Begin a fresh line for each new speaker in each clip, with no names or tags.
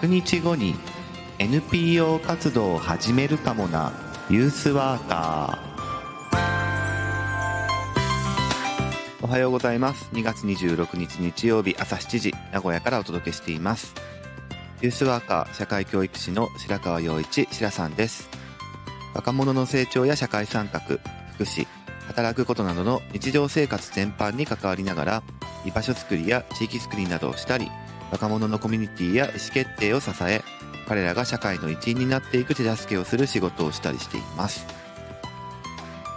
100日後に NPO 活動を始めるかもなユースワーカー。おはようございます。2月26日日曜日朝7時名古屋からお届けしています。ユースワーカー社会教育士の白川陽一白さんです。若者の成長や社会参画福祉働くことなどの日常生活全般に関わりながら居場所づくりや地域づくりなどをしたり若者のコミュニティや意思決定を支え彼らが社会の一員になっていく手助けをする仕事をしたりしています、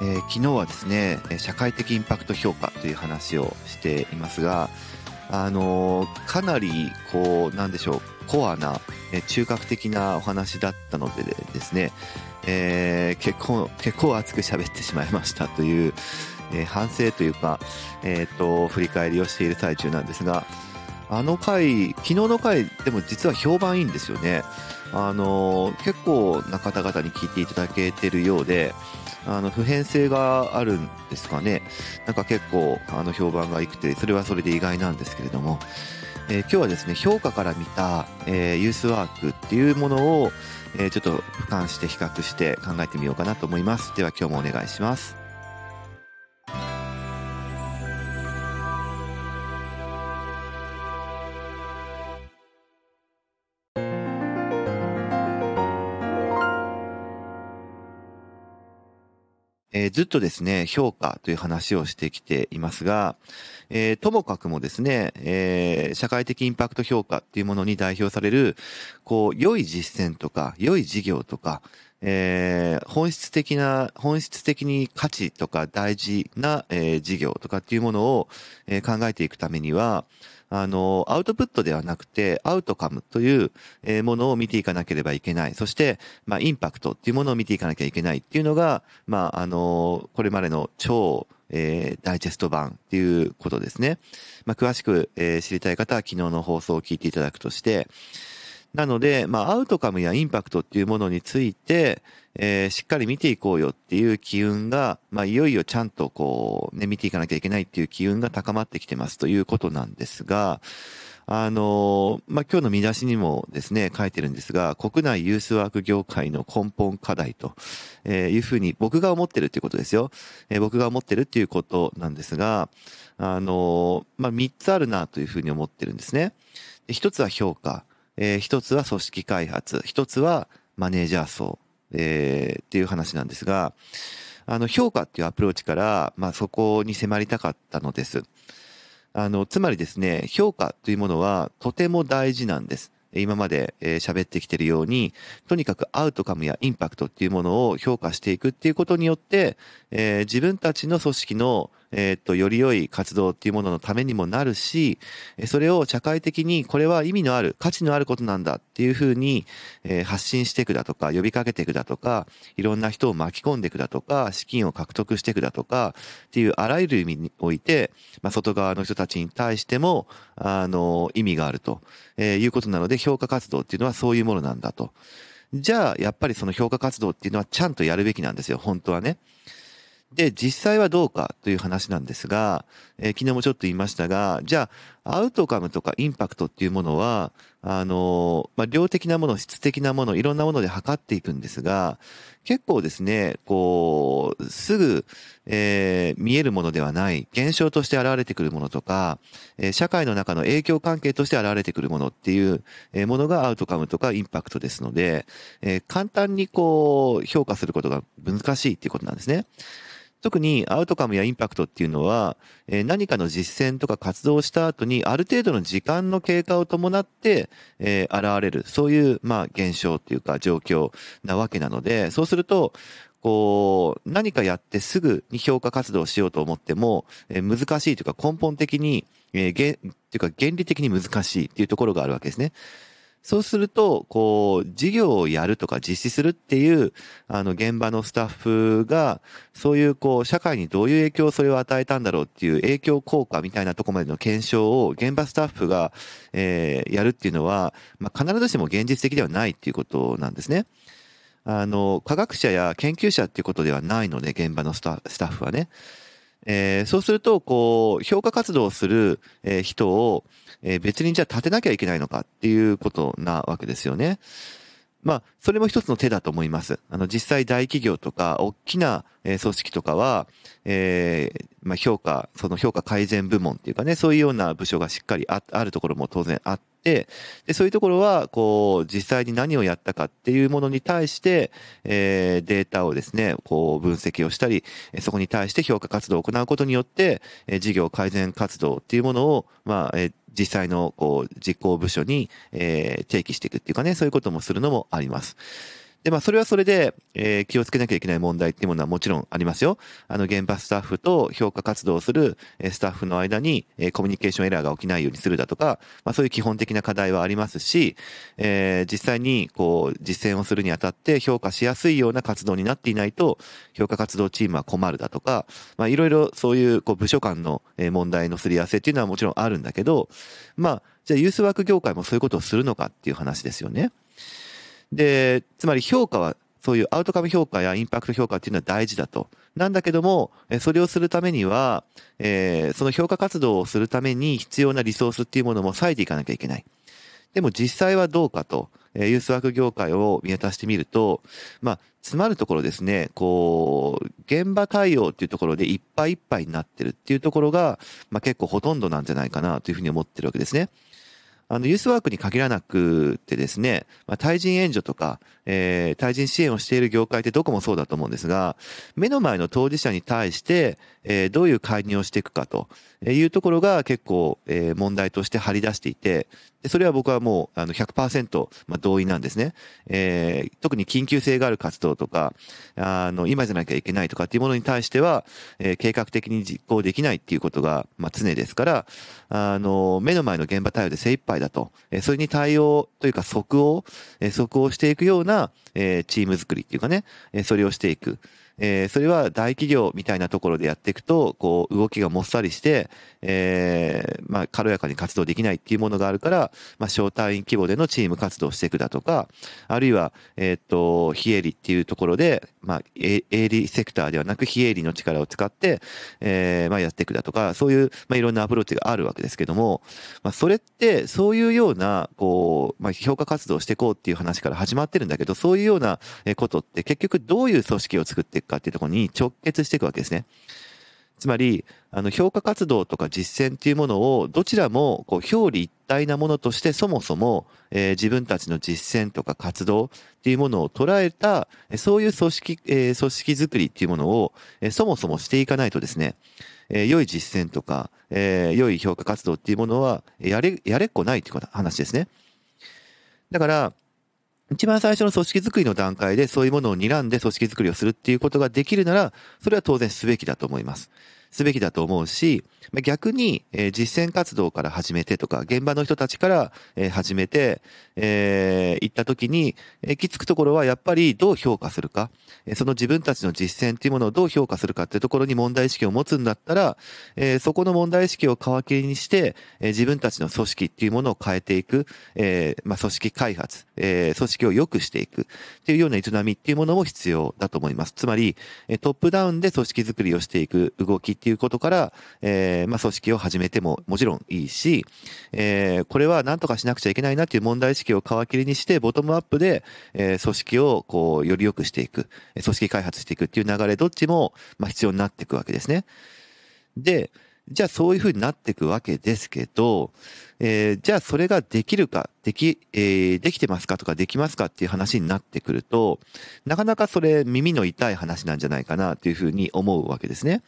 えー、昨日はですね社会的インパクト評価という話をしていますがあのー、かなりこうなんでしょうコアな中核的なお話だったのでですね、えー、結構結構熱く喋ってしまいましたという、えー、反省というか、えーと振り返りをしている最中なんですがあの回、昨日の回でも実は評判いいんですよね。あの、結構な方々に聞いていただけてるようで、あの、普遍性があるんですかね。なんか結構、あの、評判が良くて、それはそれで意外なんですけれども、えー、今日はですね、評価から見た、えー、ユースワークっていうものを、えー、ちょっと俯瞰して比較して考えてみようかなと思います。では今日もお願いします。ずっとですね、評価という話をしてきていますが、えー、ともかくもですね、えー、社会的インパクト評価っていうものに代表される、こう、良い実践とか、良い事業とか、えー、本質的な、本質的に価値とか大事な、えー、事業とかっていうものを、えー、考えていくためには、あの、アウトプットではなくて、アウトカムというものを見ていかなければいけない。そして、まあ、インパクトっていうものを見ていかなきゃいけないっていうのが、まあ、あの、これまでの超、えー、ダイジェスト版っていうことですね。まあ、詳しく、えー、知りたい方は昨日の放送を聞いていただくとして、なので、まあ、アウトカムやインパクトっていうものについて、えー、しっかり見ていこうよっていう機運が、まあ、いよいよちゃんとこう、ね、見ていかなきゃいけないっていう機運が高まってきてますということなんですが、あのまあ、今日の見出しにもですね、書いてるんですが、国内ユースワーク業界の根本課題と、えいうふうに僕が思ってるっていうことですよ。えー、僕が思ってるっていうことなんですが、あのまあ、3つあるなというふうに思ってるんですね。1つは評価。えー、一つは組織開発、一つはマネージャー層、えー、っていう話なんですが、あの、評価っていうアプローチから、まあ、そこに迫りたかったのです。あの、つまりですね、評価というものはとても大事なんです。今まで喋ってきてるように、とにかくアウトカムやインパクトっていうものを評価していくっていうことによって、えー、自分たちの組織のえっ、と、より良い活動っていうもののためにもなるし、それを社会的にこれは意味のある、価値のあることなんだっていうふうに、え、発信していくだとか、呼びかけていくだとか、いろんな人を巻き込んでいくだとか、資金を獲得していくだとか、っていうあらゆる意味において、まあ、外側の人たちに対しても、あの、意味があると、え、いうことなので、評価活動っていうのはそういうものなんだと。じゃあ、やっぱりその評価活動っていうのはちゃんとやるべきなんですよ、本当はね。で、実際はどうかという話なんですが、えー、昨日もちょっと言いましたが、じゃあ、アウトカムとかインパクトっていうものは、あのー、まあ、量的なもの、質的なもの、いろんなもので測っていくんですが、結構ですね、こう、すぐ、えー、見えるものではない、現象として現れてくるものとか、えー、社会の中の影響関係として現れてくるものっていう、ものがアウトカムとかインパクトですので、えー、簡単にこう、評価することが難しいっていうことなんですね。特にアウトカムやインパクトっていうのは、え何かの実践とか活動をした後にある程度の時間の経過を伴って、えー、現れる、そういう、まあ、現象っていうか状況なわけなので、そうすると、こう、何かやってすぐに評価活動をしようと思っても、えー、難しいというか根本的に、えー、げ、っていうか原理的に難しいっていうところがあるわけですね。そうすると、こう、事業をやるとか実施するっていう、あの、現場のスタッフが、そういう、こう、社会にどういう影響をそれを与えたんだろうっていう影響効果みたいなとこまでの検証を現場スタッフが、えー、やるっていうのは、まあ、必ずしも現実的ではないっていうことなんですね。あの、科学者や研究者っていうことではないので、現場のスタッフはね。えー、そうすると、こう、評価活動をする、えー、人を、えー、別にじゃあ立てなきゃいけないのかっていうことなわけですよね。まあ、それも一つの手だと思います。あの、実際大企業とか、大きな、組織とかは、えー、まあ、評価、その評価改善部門っていうかね、そういうような部署がしっかりああるところも当然あって、で、そういうところは、こう、実際に何をやったかっていうものに対して、えー、データをですね、こう、分析をしたり、そこに対して評価活動を行うことによって、え、事業改善活動っていうものを、まあ、えー、実際のこう実行部署に、えー、提起していくっていうかね、そういうこともするのもあります。で、まあ、それはそれで、えー、気をつけなきゃいけない問題っていうものはもちろんありますよ。あの、現場スタッフと評価活動をする、スタッフの間に、えー、コミュニケーションエラーが起きないようにするだとか、まあ、そういう基本的な課題はありますし、えー、実際に、こう、実践をするにあたって評価しやすいような活動になっていないと、評価活動チームは困るだとか、まあ、いろいろそういう、こう、部署間の問題のすり合わせっていうのはもちろんあるんだけど、まあ、じゃあユースワーク業界もそういうことをするのかっていう話ですよね。で、つまり評価はそういうアウトカム評価やインパクト評価っていうのは大事だと。なんだけども、それをするためには、えー、その評価活動をするために必要なリソースっていうものも割いていかなきゃいけない。でも実際はどうかと、えー、ユースワーク業界を見渡してみると、まあ、詰まるところですね、こう、現場対応っていうところでいっぱいいっぱいになってるっていうところが、まあ結構ほとんどなんじゃないかなというふうに思ってるわけですね。あの、ユースワークに限らなくてですね、まあ、対人援助とか、えー、対人支援をしている業界ってどこもそうだと思うんですが、目の前の当事者に対して、えー、どういう介入をしていくかというところが結構、えー、問題として張り出していて、でそれは僕はもうあの100%、まあ、同意なんですね、えー。特に緊急性がある活動とか、あの、今じゃなきゃいけないとかっていうものに対しては、えー、計画的に実行できないっていうことが、まあ、常ですから、あの、目の前の現場対応で精一杯だと、えー、それに対応というか即応、即応していくような、えー、チーム作りっていうかね、それをしていく。えー、それは大企業みたいなところでやっていくと、こう、動きがもっさりして、えー、まあ、軽やかに活動できないっていうものがあるから、まあ、小単位規模でのチーム活動をしていくだとか、あるいは、えっ、と、非営利っていうところで、まあ、営利セクターではなく非営利の力を使って、えー、まあ、やっていくだとか、そういう、まあ、いろんなアプローチがあるわけですけども、まあ、それって、そういうような、こう、まあ、評価活動をしていこうっていう話から始まってるんだけど、そういうようなことって結局どういう組織を作っていくかっていうところに直結していくわけですね。つまり、あの、評価活動とか実践っていうものを、どちらも、こう、表裏一体なものとして、そもそも、えー、自分たちの実践とか活動っていうものを捉えた、そういう組織、えー、組織づくりっていうものを、えー、そもそもしていかないとですね、えー、良い実践とか、えー、良い評価活動っていうものは、やれ、やれっこないっていう話ですね。だから、一番最初の組織づくりの段階でそういうものを睨んで組織づくりをするっていうことができるなら、それは当然すべきだと思います。すべきだと思うし、逆に、実践活動から始めてとか、現場の人たちから、始めて、えー、行った時に、き着くところはやっぱりどう評価するか、その自分たちの実践っていうものをどう評価するかっていうところに問題意識を持つんだったら、えー、そこの問題意識を皮切りにして、自分たちの組織っていうものを変えていく、えー、まあ、組織開発、えー、組織を良くしていくっていうような営みっていうものも必要だと思います。つまり、トップダウンで組織づくりをしていく動きっていうことから、えー、まあ、組織を始めてももちろんいいし、えー、これは何とかしなくちゃいけないなっていう問題意識を皮切りにして、ボトムアップで、えー、組織をこう、より良くしていく、組織開発していくっていう流れ、どっちも、まあ、必要になっていくわけですね。で、じゃあそういうふうになっていくわけですけど、えー、じゃあそれができるか、でき、えー、できてますかとかできますかっていう話になってくると、なかなかそれ耳の痛い話なんじゃないかなというふうに思うわけですね。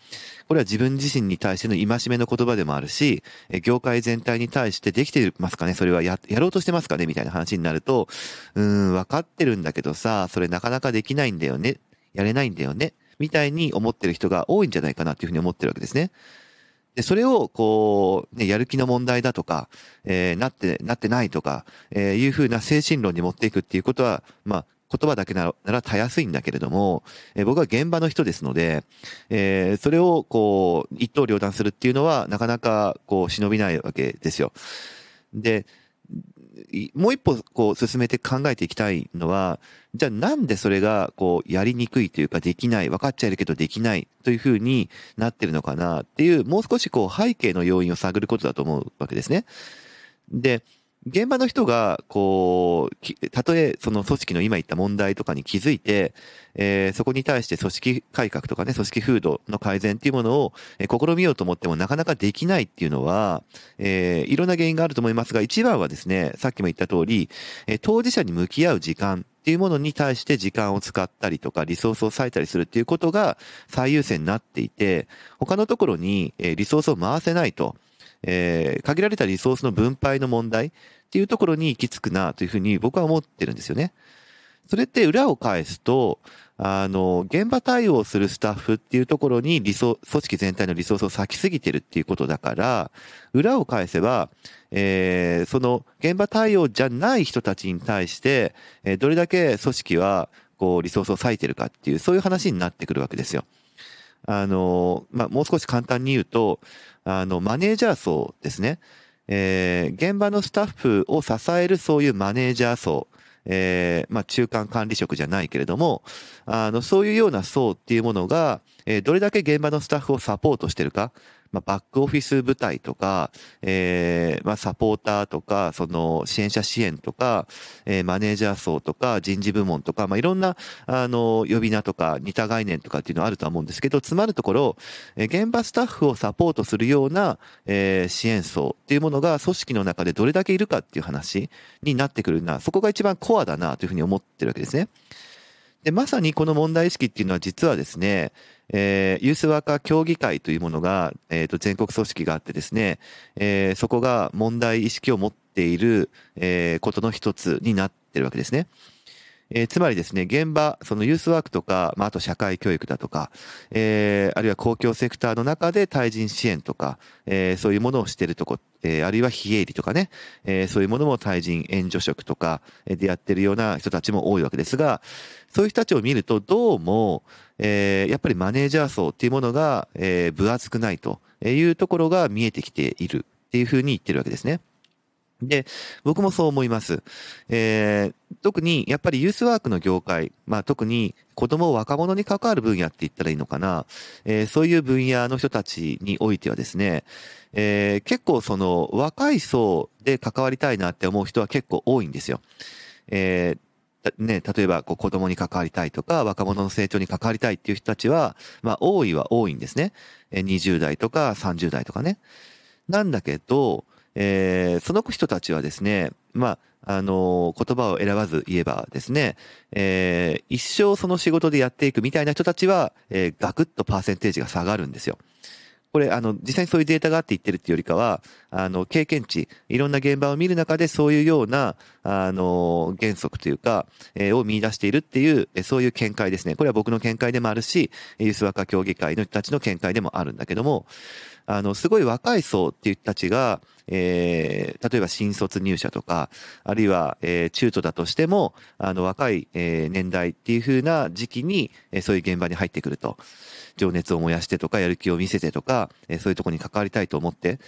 これは自分自身に対しての戒めの言葉でもあるし、業界全体に対してできてますかね？それはや、やろうとしてますかね？みたいな話になると、うーん、わかってるんだけどさ、それなかなかできないんだよね？やれないんだよね？みたいに思ってる人が多いんじゃないかなというふうに思ってるわけですね。で、それを、こう、ね、やる気の問題だとか、えー、なって、なってないとか、えー、いうふうな精神論に持っていくっていうことは、まあ、言葉だけならならたやすいんだけれども、えー、僕は現場の人ですので、えー、それをこう、一刀両断するっていうのは、なかなかこう、忍びないわけですよ。で、もう一歩こう進めて考えていきたいのは、じゃあなんでそれがこうやりにくいというかできない、分かっちゃいるけどできないというふうになってるのかなっていう、もう少しこう背景の要因を探ることだと思うわけですね。で、現場の人が、こう、たとえその組織の今言った問題とかに気づいて、えー、そこに対して組織改革とかね、組織風土の改善っていうものを、えー、試みようと思ってもなかなかできないっていうのは、えー、いろんな原因があると思いますが、一番はですね、さっきも言った通り、えー、当事者に向き合う時間っていうものに対して時間を使ったりとか、リソースを割いたりするっていうことが最優先になっていて、他のところに、え、リソースを回せないと。えー、限られたリソースの分配の問題っていうところに行き着くなというふうに僕は思ってるんですよね。それって裏を返すと、あの、現場対応するスタッフっていうところに理想、組織全体のリソースを割きすぎてるっていうことだから、裏を返せば、えー、その現場対応じゃない人たちに対して、えー、どれだけ組織は、こう、リソースを割いてるかっていう、そういう話になってくるわけですよ。あの、まあ、もう少し簡単に言うと、あの、マネージャー層ですね。えー、現場のスタッフを支えるそういうマネージャー層、えー、まあ、中間管理職じゃないけれども、あの、そういうような層っていうものが、えー、どれだけ現場のスタッフをサポートしてるか、まあ、バックオフィス部隊とか、えー、まあ、サポーターとか、その、支援者支援とか、えー、マネージャー層とか、人事部門とか、まあ、いろんな、あの、呼び名とか、似た概念とかっていうのはあると思うんですけど、つまるところ、え、現場スタッフをサポートするような、えー、支援層っていうものが組織の中でどれだけいるかっていう話になってくるな、そこが一番コアだなというふうに思ってるわけですね。で、まさにこの問題意識っていうのは実はですね、えー、ユースワーカー協議会というものが、えっ、ー、と、全国組織があってですね、えー、そこが問題意識を持っている、えー、ことの一つになってるわけですね。えー、つまりですね、現場、そのユースワークとか、まあ、あと社会教育だとか、えー、あるいは公共セクターの中で対人支援とか、えー、そういうものをしてるとこ、えー、あるいは非営利とかね、えー、そういうものも対人援助職とかでやってるような人たちも多いわけですが、そういう人たちを見ると、どうも、えー、やっぱりマネージャー層っていうものが、えー、分厚くないというところが見えてきているっていうふうに言ってるわけですね。で、僕もそう思います。えー、特にやっぱりユースワークの業界、まあ特に子供若者に関わる分野って言ったらいいのかな、えー、そういう分野の人たちにおいてはですね、えー、結構その若い層で関わりたいなって思う人は結構多いんですよ。えーね、例えばこう子供に関わりたいとか、若者の成長に関わりたいっていう人たちは、まあ多いは多いんですね。20代とか30代とかね。なんだけど、えー、その人たちはですね、まあ、あのー、言葉を選ばず言えばですね、えー、一生その仕事でやっていくみたいな人たちは、えー、ガクッとパーセンテージが下がるんですよ。これ、あの、実際にそういうデータがあって言ってるっていうよりかは、あの、経験値、いろんな現場を見る中でそういうような、あの、原則というか、えー、を見出しているっていう、そういう見解ですね。これは僕の見解でもあるし、ユースワカ協議会の人たちの見解でもあるんだけども、あの、すごい若い層っていう人たちが、えー、例えば新卒入社とか、あるいは、えー、中途だとしても、あの、若い、えー、年代っていう風な時期に、えー、そういう現場に入ってくると。情熱を燃やしてとか、やる気を見せてとか、えー、そういうとこに関わりたいと思って。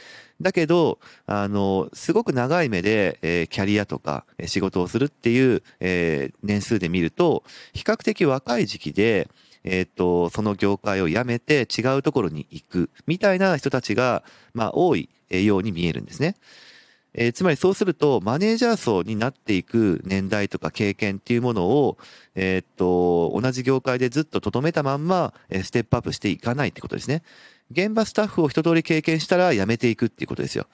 だけど、あの、すごく長い目で、えー、キャリアとか、えー、仕事をするっていう、えー、年数で見ると、比較的若い時期で、えっ、と、その業界を辞めて違うところに行くみたいな人たちが、まあ、多いように見えるんですね。えー、つまりそうすると、マネージャー層になっていく年代とか経験っていうものを、えー、っと、同じ業界でずっと留めたまんま、えステップアップしていかないってことですね。現場スタッフを一通り経験したら辞めていくっていうことですよ。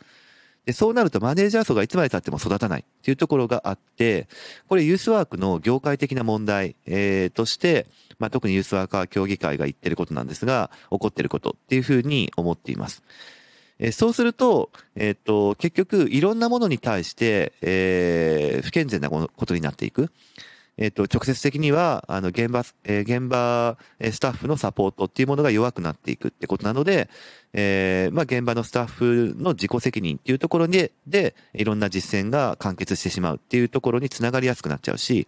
で、そうなるとマネージャー層がいつまで経っても育たないっていうところがあって、これユースワークの業界的な問題、えー、として、まあ、特にユースワーカー協議会が言ってることなんですが、起こってることっていうふうに思っています。えそうすると、えっ、と、結局、いろんなものに対して、えー、不健全なことになっていく。えっ、と、直接的には、あの、現場、え、現場、スタッフのサポートっていうものが弱くなっていくってことなので、えー、まあ、現場のスタッフの自己責任っていうところで、で、いろんな実践が完結してしまうっていうところにつながりやすくなっちゃうし、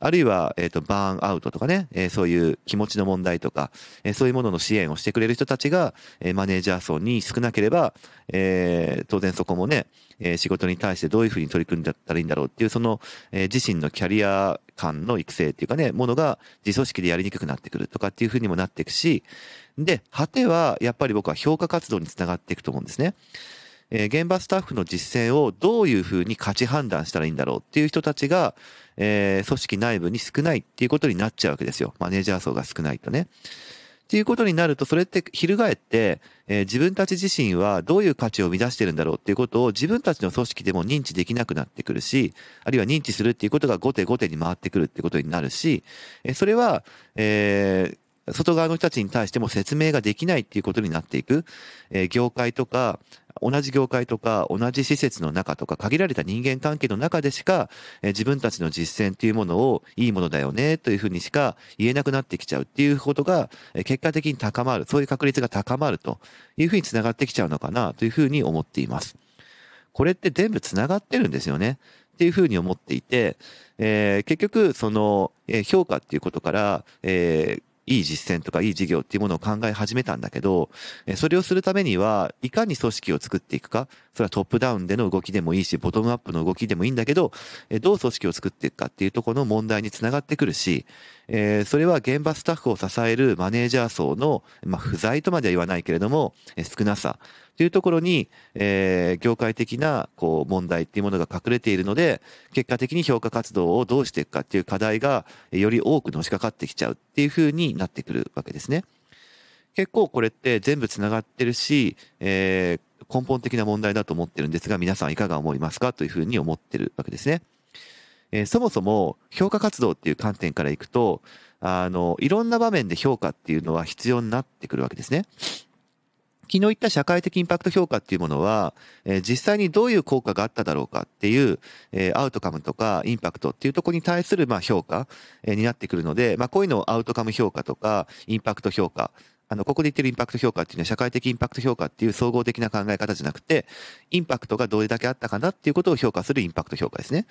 あるいは、えっ、と、バーンアウトとかね、えー、そういう気持ちの問題とか、えー、そういうものの支援をしてくれる人たちが、え、マネージャー層に少なければ、え、当然そこもね、え、仕事に対してどういうふうに取り組んだったらいいんだろうっていう、その、え、自身のキャリア感の育成っていうかね、ものが自組織でやりにくくなってくるとかっていうふうにもなっていくし、で、果てはやっぱり僕は評価活動につながっていくと思うんですね。え、現場スタッフの実践をどういうふうに価値判断したらいいんだろうっていう人たちが、えー、組織内部に少ないっていうことになっちゃうわけですよ。マネージャー層が少ないとね。っていうことになると、それって翻って、えー、自分たち自身はどういう価値を生み出してるんだろうっていうことを自分たちの組織でも認知できなくなってくるし、あるいは認知するっていうことが後手後手に回ってくるってことになるし、えー、それは、えー、外側の人たちに対しても説明ができないっていうことになっていく、えー、業界とか、同じ業界とか、同じ施設の中とか、限られた人間関係の中でしか、え、自分たちの実践っていうものをいいものだよね、というふうにしか言えなくなってきちゃうっていうことが、え、結果的に高まる、そういう確率が高まるというふうにつながってきちゃうのかな、というふうに思っています。これって全部つながってるんですよね。っていうふうに思っていて、えー、結局、その、えー、評価っていうことから、えー、いい実践とかいい事業っていうものを考え始めたんだけど、それをするためには、いかに組織を作っていくか、それはトップダウンでの動きでもいいし、ボトムアップの動きでもいいんだけど、どう組織を作っていくかっていうとこの問題につながってくるし、え、それは現場スタッフを支えるマネージャー層の、ま、不在とまでは言わないけれども、少なさ。というところに、えー、業界的なこう問題っていうものが隠れているので、結果的に評価活動をどうしていくかっていう課題がより多くのしかかってきちゃうっていうふうになってくるわけですね。結構これって全部つながってるし、えー、根本的な問題だと思ってるんですが、皆さんいかが思いますか？というふうに思ってるわけですね。えー、そもそも評価活動っていう観点からいくと、あの、いろんな場面で評価っていうのは必要になってくるわけですね。昨日言った社会的インパクト評価っていうものは、え、実際にどういう効果があっただろうかっていう、え、アウトカムとかインパクトっていうとこに対する、ま、評価、え、になってくるので、まあ、こういうのをアウトカム評価とか、インパクト評価、あの、ここで言ってるインパクト評価っていうのは社会的インパクト評価っていう総合的な考え方じゃなくて、インパクトがどれだけあったかなっていうことを評価するインパクト評価ですね。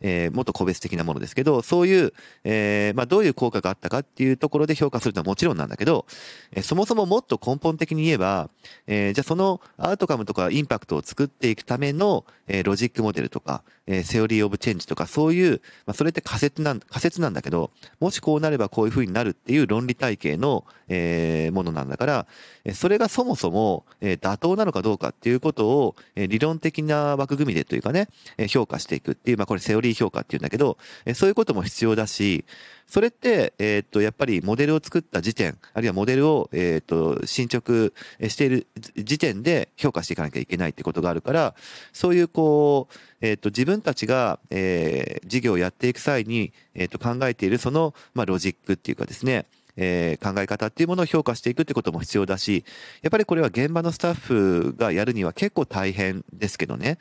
えー、もっと個別的なものですけど、そういう、えー、まあ、どういう効果があったかっていうところで評価するのはもちろんなんだけど、えー、そもそももっと根本的に言えば、えー、じゃあそのアウトカムとかインパクトを作っていくための、えー、ロジックモデルとか、えー、セオリーオブチェンジとか、そういう、まあ、それって仮説なん、仮説なんだけど、もしこうなればこういう風になるっていう論理体系の、えー、ものなんだから、それがそもそもえ妥当なのかどうかっていうことをえ理論的な枠組みでというかねえ、評価していくっていう、まあこれセオリー評価っていうんだけどえ、そういうことも必要だし、それって、えっ、と、やっぱりモデルを作った時点、あるいはモデルを、えっ、と、進捗している時点で評価していかなきゃいけないってことがあるから、そういうこう、えっ、と、自分たちが、えー、事業をやっていく際に、えっ、と、考えているその、まあ、ロジックっていうかですね、えー、考え方っていうものを評価していくってことも必要だし、やっぱりこれは現場のスタッフがやるには結構大変ですけどね、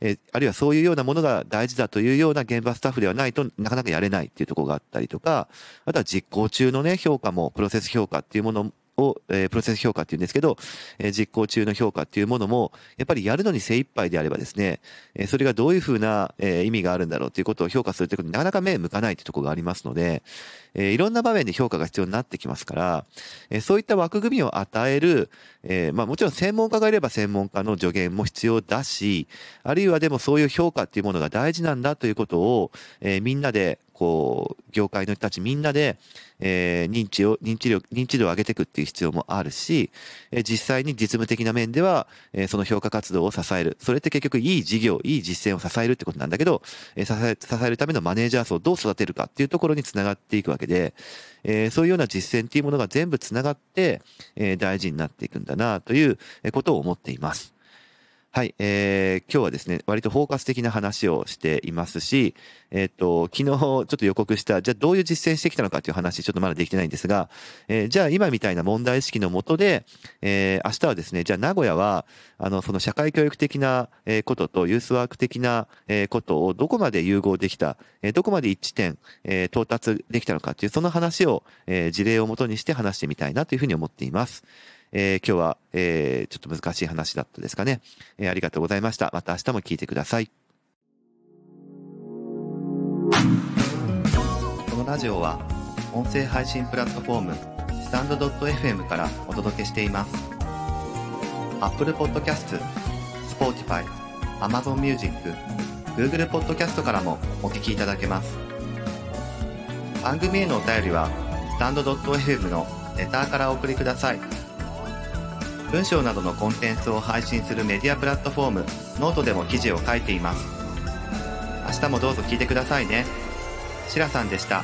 えー、あるいはそういうようなものが大事だというような現場スタッフではないとなかなかやれないっていうところがあったりとか、あとは実行中のね、評価も、プロセス評価っていうものを、えー、プロセス評価っていうんですけど、えー、実行中の評価っていうものも、やっぱりやるのに精一杯であればですね、えー、それがどういうふうな、えー、意味があるんだろうということを評価するということになかなか目向かないというところがありますので、えー、いろんな場面で評価が必要になってきますから、えー、そういった枠組みを与える、えー、まあもちろん専門家がいれば専門家の助言も必要だし、あるいはでもそういう評価っていうものが大事なんだということを、えー、みんなでこう、業界の人たちみんなで、えー、認知を、認知力、認知度を上げていくっていう必要もあるし、えー、実際に実務的な面では、えー、その評価活動を支える。それって結局いい事業、いい実践を支えるってことなんだけど、えー、支え、支えるためのマネージャー層をどう育てるかっていうところにつながっていくわけで、えー、そういうような実践っていうものが全部つながって、えー、大事になっていくんだなということを思っています。はい、えー、今日はですね、割とフォーカス的な話をしていますし、えっ、ー、と、昨日ちょっと予告した、じゃあどういう実践してきたのかという話、ちょっとまだできてないんですが、えー、じゃあ今みたいな問題意識のもとで、えー、明日はですね、じゃあ名古屋は、あの、その社会教育的なこととユースワーク的なことをどこまで融合できた、どこまで一致点、え到達できたのかっていう、その話を、え事例をもとにして話してみたいなというふうに思っています。えー、今日は、えー、ちょっと難しい話だったですかね、えー、ありがとうございました。また明日も聞いてください。このラジオは音声配信プラットフォームスタンド .fm からお届けしています Apple Podcast、Spotify、Amazon Music、Google Podcast からもお聞きいただけます番組へのお便りはスタンド .fm のレターからお送りください文章などのコンテンツを配信するメディアプラットフォームノートでも記事を書いています明日もどうぞ聞いてくださいね。しらさんでした。